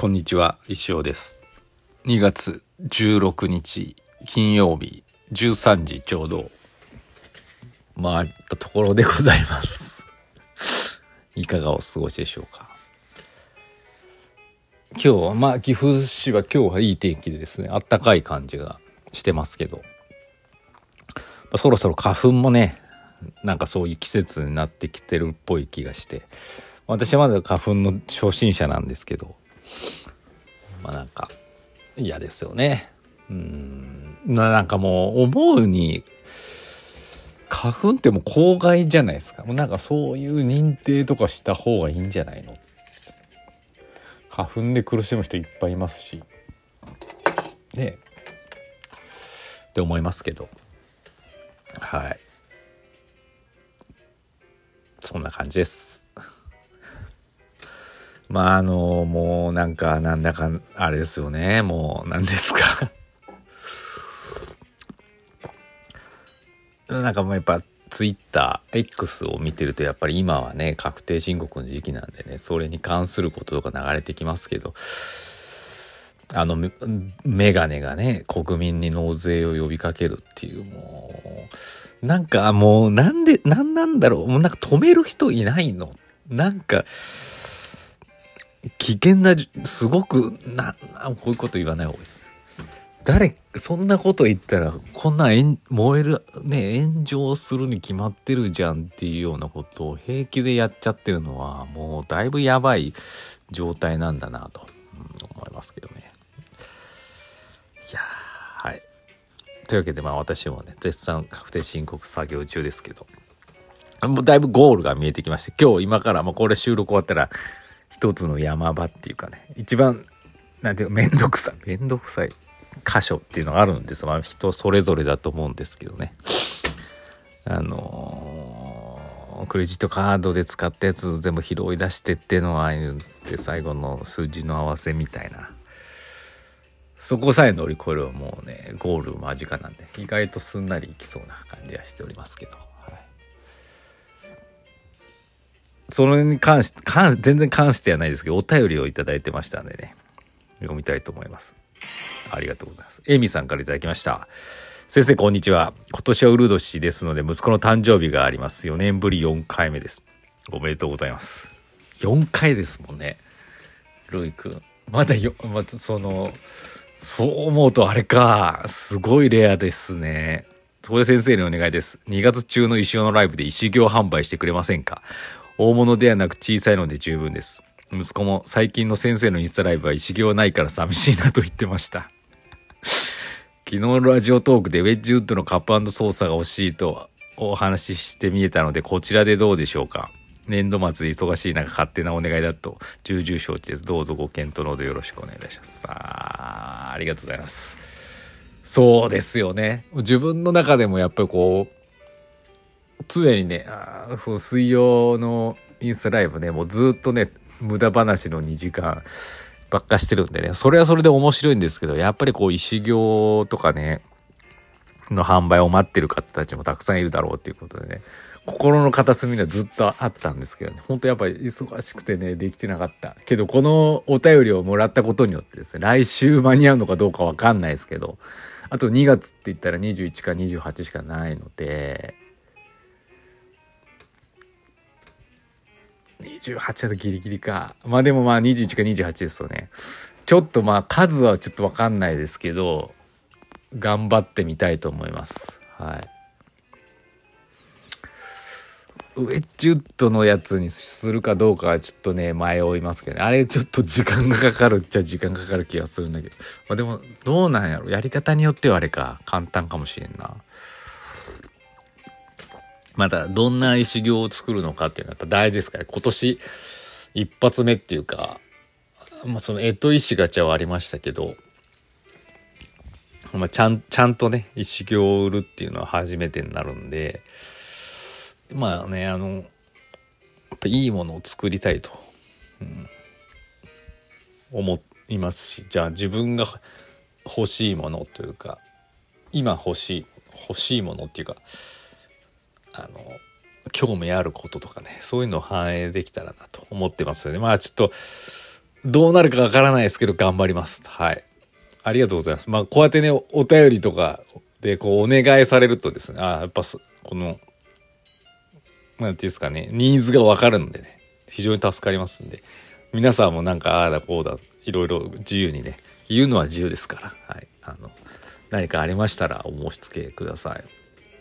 こんにちは、石尾です。2月16日金曜日13時ちょうど回ったところでございます。いかがお過ごしでしょうか。今日は、まあ岐阜市は今日はいい天気でですね、あったかい感じがしてますけど、まあそろそろ花粉もね、なんかそういう季節になってきてるっぽい気がして、私はまだ花粉の初心者なんですけど、まあなんか嫌ですよね。うん。ななんかもう思うに、花粉ってもう公害じゃないですか。もうなんかそういう認定とかした方がいいんじゃないの？花粉で苦しむ人いっぱいいますし。ねって思いますけど。はい。そんな感じです。まああのもうなんかなんだかあれですよね。もう何ですか。なんかもうやっぱツイッター X を見てるとやっぱり今はね確定申告の時期なんでねそれに関することとか流れてきますけどあのメガネがね国民に納税を呼びかけるっていうもうなんかもうなんでなんなんだろう。もうなんか止める人いないの。なんか危険なすごくななこういうこと言わない方がいいです。誰そんなこと言ったらこんな燃えるね炎上するに決まってるじゃんっていうようなことを平気でやっちゃってるのはもうだいぶやばい状態なんだなと、思いますけどね。いやはい。というわけでまあ私もね絶賛確定申告作業中ですけど。もうだいぶゴールが見えてきまして今日今からもうこれ収録終わったら一つの山場っていうかね一番なんていうかめんどくさいめんどくさい箇所っていうのがあるんですまあ人それぞれだと思うんですけどね。あのークレジットカードで使ったやつ全部拾い出してっていうのはああいうって最後の数字の合わせみたいな。そこさえ乗り越えればもうねゴール間近なんで意外とすんなりいきそうな感じはしておりますけど、それに関して関全然関してはないですけどお便りをいただいてましたんでね。読みたいと思います。ありがとうございます。エミさんからいただきました。先生こんにちは。今年はウル年ですので息子の誕生日があります。4年ぶり4回目です。おめでとうございます。4回ですもんね。ルイ君まだよ、またそのそう思うとあれか。すごいレアですね。そこで先生にお願いです。2月中の石尾のライブで石行販売してくれませんか？大物ではなく小さいので十分です。息子も最近の先生のインスタライブは石行ないから寂しいなと言ってました。昨日のラジオトークでウェッジウッドのカップ操作が欲しいとお話ししてみえたのでこちらでどうでしょうか。年度末で忙しい中勝手なお願いだと重々承知です。どうぞご検討のほどよろしくお願いいたします。さあありがとうございます。そうですよね。自分の中でもやっぱりこう常にねあそう水曜のインスタライブねもうずっとね無駄話の2時間ばっかしてるんでねそれはそれで面白いんですけどやっぱりこう石行とかねの販売を待ってる方たちもたくさんいるだろうっていうことでね心の片隅にはずっとあったんですけどね本当やっぱり忙しくてねできてなかった。けどこのお便りをもらったことによってですね来週間に合うのかどうかわかんないですけどあと2月って言ったら21か28しかないので28だとギリギリか。まあでもまあ21か28ですよね。ちょっとまあ数はちょっとわかんないですけど頑張ってみたいと思います。はい。ウェッジウッドのやつにするかどうかはちょっとね迷いますけどね。あれちょっと時間がかかるっちゃ時間かかる気がするんだけど、まあ、でもどうなんやろ。やり方によってはあれか。簡単かもしれんな。またどんな石行を作るのかっていうのはやっぱ大事ですから。今年一発目っていうか、まあ、その干支石ガチャはありましたけど、まあ、ちゃんちゃんとね石行を売るっていうのは初めてになるんでまあねあのやっぱいいものを作りたいと、うん、思いますしじゃあ自分が欲しいものというか今欲しい欲しいものっていうかあの興味あることとかねそういうのを反映できたらなと思ってますよねまあちょっとどうなるかわからないですけど、頑張ります。はい。ありがとうございます。まあ、こうやってね、お便りとかで、こう、お願いされるとですね、あ、やっぱ、この、なんていうんですかね、ニーズがわかるんでね、非常に助かりますんで、皆さんもなんか、ああだこうだ、いろいろ自由にね、言うのは自由ですから、はい。あの、何かありましたらお申し付けください。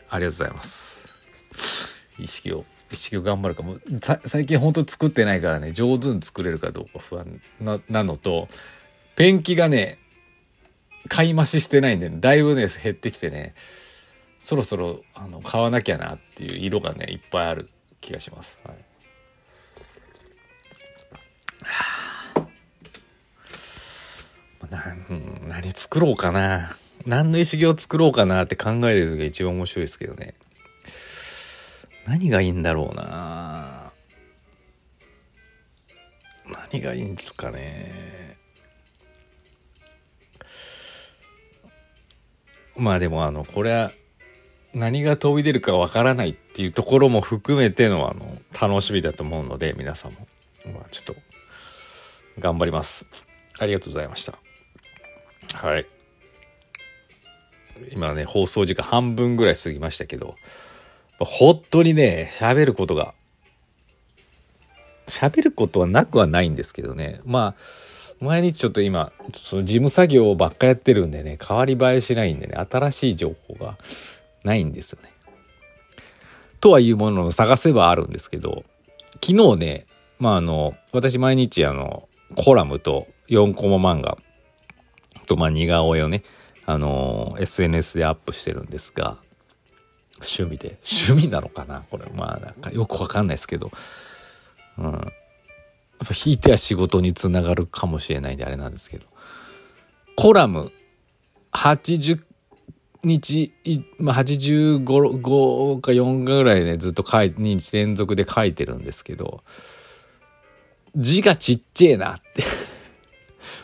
ありがとうございます。意識を、意識を頑張るか。も。最近ほんと作ってないからね、上手に作れるかどうか不安なのと、ペンキがね、買い増ししてないんで、だいぶね、減ってきてね、そろそろあの買わなきゃなっていう色がね、いっぱいある気がします。はい。な何作ろうかな。何の石を作ろうかなって考えてる時が一番面白いですけどね。何がいいんだろうな。何がいいんですかね。まあでもあのこれは何が飛び出るかわからないっていうところも含めてのあの楽しみだと思うので皆さんも。まあちょっと頑張ります。ありがとうございました。はい。今ね、放送時間半分ぐらい過ぎましたけど、本当にね、喋ることが、喋ることはなくはないんですけどね。まあ、毎日ちょっと今、その事務作業ばっかやってるんでね、変わり映えしないんでね、新しい情報がないんですよね。とはいうものを探せばあるんですけど、昨日ね、まああの、私毎日あの、コラムと4コマ漫画と、まあ、似顔絵をね、あの SNS でアップしてるんですが、趣味で、趣味なのかな？これ、まあ、なんかよくわかんないですけど、うん。やっぱ、引いては仕事につながるかもしれないんであれなんですけど、コラム、80日、まあ、85か4ぐらいでずっと書い日連続で書いてるんですけど、字がちっちゃいなって。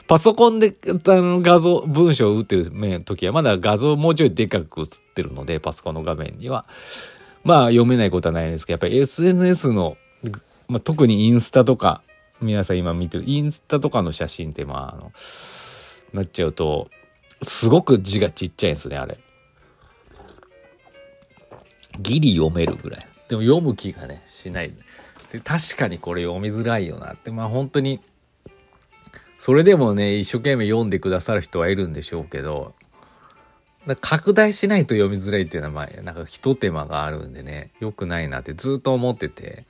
パソコンであの画像、文章を打ってる時はまだ画像もうちょいでかく映ってるので、パソコンの画面には。まあ読めないことはないですけど、やっぱり SNS の、まあ、特にインスタとか、皆さん今見てるインスタとかの写真ってまあ、あの、なっちゃうと、すごく字がちっちゃいんですね、あれ。ギリ読めるぐらい。でも読む気がね、しない。で確かにこれ読みづらいよなって、まあ本当に、それでもね、一生懸命読んでくださる人はいるんでしょうけど、拡大しないと読みづらいっていうのは、まあ、なんか一手間があるんでね、良くないなってずっと思ってて、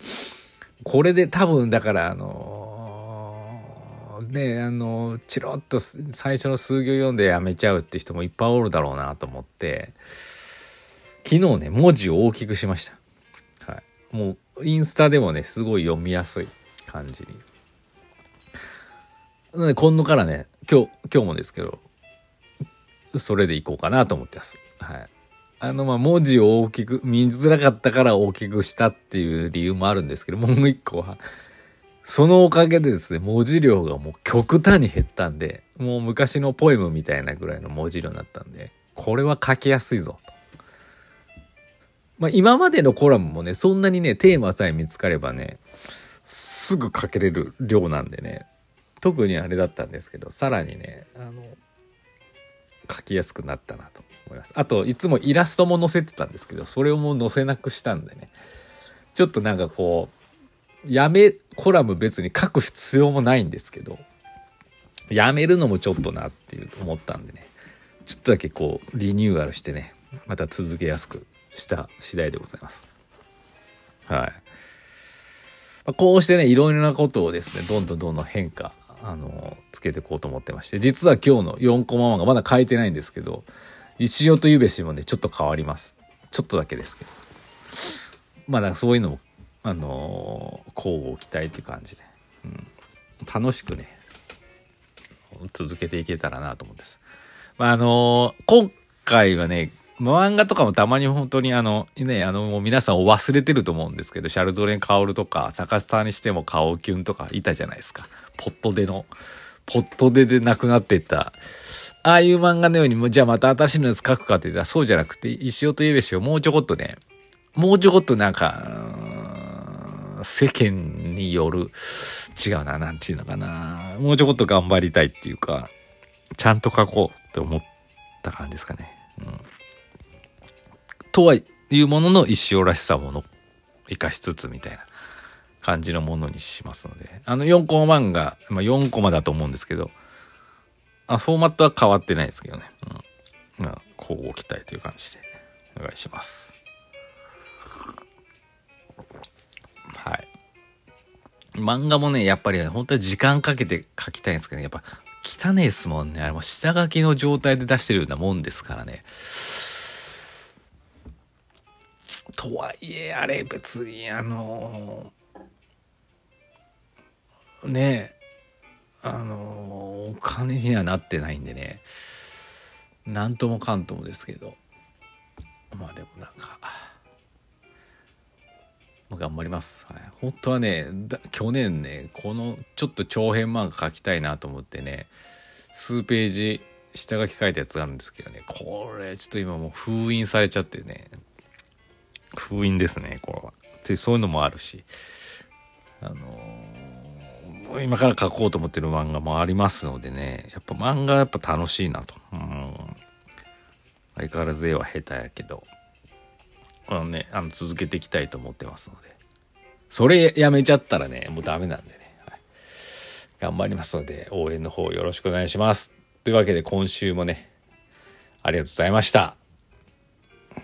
これで多分、だから、あのね、あの、チロッと最初の数行読んでやめちゃうって人もいっぱいおるだろうなと思って、昨日ね、文字を大きくしました。はい。もう、インスタでもね、すごい読みやすい感じに。なので今度からね今日今日もですけどそれでいこうかなと思ってます。はい。あのまあ文字を大きく見づらかったから大きくしたっていう理由もあるんですけどもう一個はそのおかげでですね文字量がもう極端に減ったんでもう昔のポエムみたいなぐらいの文字量になったんでこれは書きやすいぞと。まあ今までのコラムもねそんなにねテーマさえ見つかればねすぐ書けれる量なんでね特にあれだったんですけどさらにねあの書きやすくなったなと思います。あといつもイラストも載せてたんですけどそれをもう載せなくしたんでね。ちょっとなんかこうやめコラム別に書く必要もないんですけどやめるのもちょっとなっていう思ったんでね。ちょっとだけこうリニューアルしてねまた続けやすくした次第でございます。はい。まあこうしてねいろいろなことをですねどんどんどんどん変化あのつけていこうと思ってまして。実は今日の4コマ漫画まだ書いてないんですけど石尾とゆべしもねちょっと変わります。ちょっとだけですけど。まだそういうのもあの交互期待っていう感じで、うん、楽しくね続けていけたらなと思うんです。まああの今回はね漫画とかもたまに本当にあのねあのもう皆さんを忘れてると思うんですけどシャルドレン・カオルとか坂下にしてもカオキュンとかいたじゃないですか。ポットでのポットでで亡くなってったああいう漫画のようにもうじゃあまた私のやつ書くかって言ったらそうじゃなくて石尾とゆべしをもうちょこっとねもうちょこっとなんか世間による、違うな、なんていうのかな。もうちょこっと頑張りたいっていうか、ちゃんと書こうって思った感じですかね。うん。とはいうものの一生らしさもの、生かしつつみたいな感じのものにしますので。あの4コマ漫画、まあ4コマだと思うんですけど、あ、フォーマットは変わってないですけどね。うん。まあ、こうご期待という感じでお願いします。はい。漫画もね、やっぱり、ね、本当は時間かけて書きたいんですけどね、やっぱ汚いですもんね。あれも下書きの状態で出してるようなもんですからね。とはいえ、あれ別に、あのねあのお金にはなってないんでね、なんともかんともですけど、まあでもなんか、頑張ります。はい、本当はね、去年ね、このちょっと長編漫画描きたいなと思ってね、数ページ下書き書いたやつがあるんですけどね、これちょっと今もう封印されちゃってね、封印ですね、これは。で、そういうのもあるし、あのー、今から書こうと思ってる漫画もありますのでね、やっぱ漫画やっぱ楽しいなと。うん、相変わらず絵は下手やけど、あのね、あの続けていきたいと思ってますので。それやめちゃったらね、もうダメなんでね。はい、頑張りますので、応援の方よろしくお願いします。というわけで今週もね、ありがとうございました。